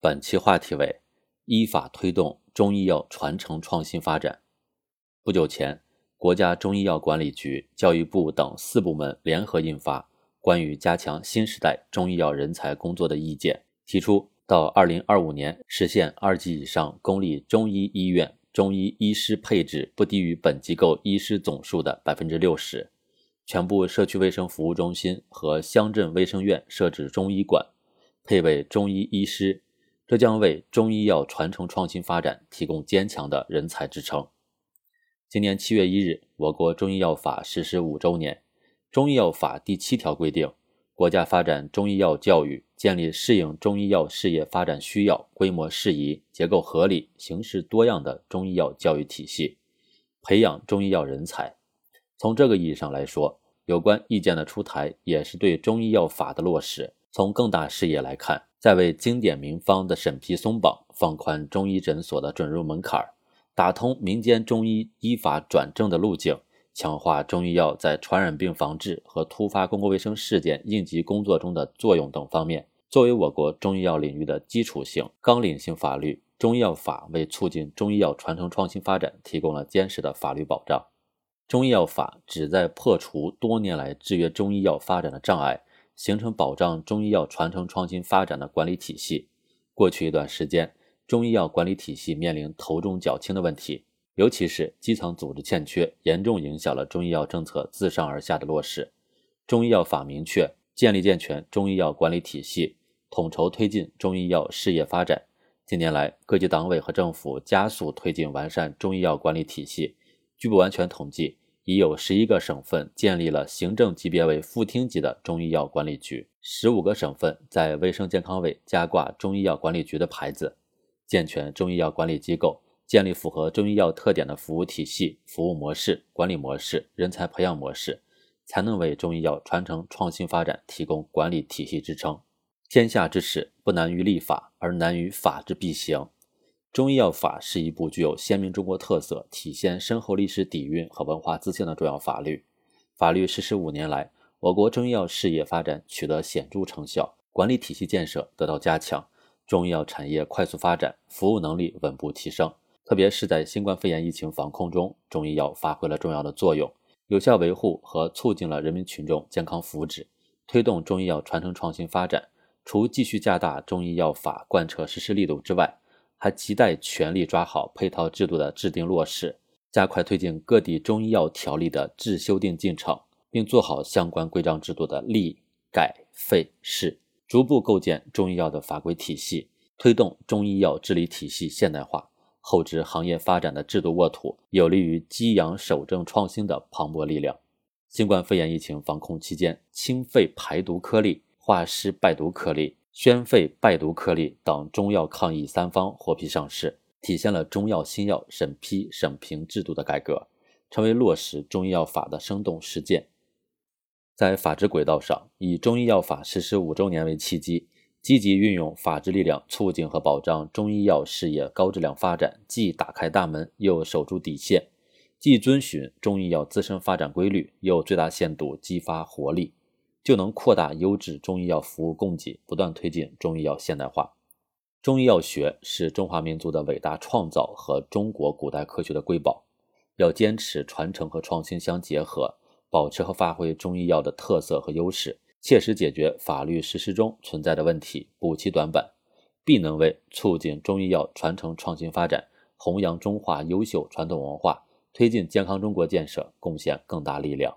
本期话题为依法推动中医药传承创新发展。不久前，国家中医药管理局、教育部等四部门联合印发《关于加强新时代中医药人才工作的意见》，提出到二零二五年实现二级以上公立中医医院中医医师配置不低于本机构医师总数的百分之六十，全部社区卫生服务中心和乡镇卫生院设置中医馆，配备中医医师。这将为中医药传承创新发展提供坚强的人才支撑。今年七月一日，我国中医药法实施五周年。中医药法第七条规定，国家发展中医药教育，建立适应中医药事业发展需要、规模适宜、结构合理、形式多样的中医药教育体系，培养中医药人才。从这个意义上来说，有关意见的出台，也是对中医药法的落实。从更大视野来看，在为经典名方的审批松绑，放宽中医诊所的准入门槛，打通民间中医依法转正的路径，强化中医药在传染病防治和突发公共卫生事件应急工作中的作用等方面，作为我国中医药领域的基础性、纲领性法律，中医药法为促进中医药传承创新发展提供了坚实的法律保障。中医药法旨在破除多年来制约中医药发展的障碍。形成保障中医药传承创新发展的管理体系。过去一段时间，中医药管理体系面临头重脚轻的问题，尤其是基层组织欠缺，严重影响了中医药政策自上而下的落实。中医药法明确，建立健全中医药管理体系，统筹推进中医药事业发展。近年来，各级党委和政府加速推进完善中医药管理体系。据不完全统计。已有十一个省份建立了行政级别为副厅级的中医药管理局，十五个省份在卫生健康委加挂中医药管理局的牌子，健全中医药管理机构，建立符合中医药特点的服务体系、服务模式、管理模式、人才培养模式，才能为中医药传承创新发展提供管理体系支撑。天下之事不难于立法，而难于法之必行。中医药法是一部具有鲜明中国特色、体现深厚历史底蕴和文化自信的重要法律。法律实施五年来，我国中医药事业发展取得显著成效，管理体系建设得到加强，中医药产业快速发展，服务能力稳步提升。特别是在新冠肺炎疫情防控中，中医药发挥了重要的作用，有效维护和促进了人民群众健康福祉，推动中医药传承创新发展。除继续加大中医药法贯彻实施力度之外，还亟待全力抓好配套制度的制定落实，加快推进各地中医药条例的制修订进程，并做好相关规章制度的立、改、废、释，逐步构建中医药的法规体系，推动中医药治理体系现代化，厚植行业发展的制度沃土，有利于激扬守正创新的磅礴力量。新冠肺炎疫情防控期间，清肺排毒颗粒、化湿败毒颗粒。宣肺败毒颗粒等中药抗疫三方获批上市，体现了中药新药审批审评制度的改革，成为落实中医药法的生动实践。在法治轨道上，以中医药法实施五周年为契机，积极运用法治力量，促进和保障中医药事业高质量发展，既打开大门，又守住底线；既遵循中医药自身发展规律，又最大限度激发活力。就能扩大优质中医药服务供给，不断推进中医药现代化。中医药学是中华民族的伟大创造和中国古代科学的瑰宝，要坚持传承和创新相结合，保持和发挥中医药的特色和优势，切实解决法律实施中存在的问题，补齐短板，必能为促进中医药传承创新发展、弘扬中华优秀传统文化、推进健康中国建设贡献更大力量。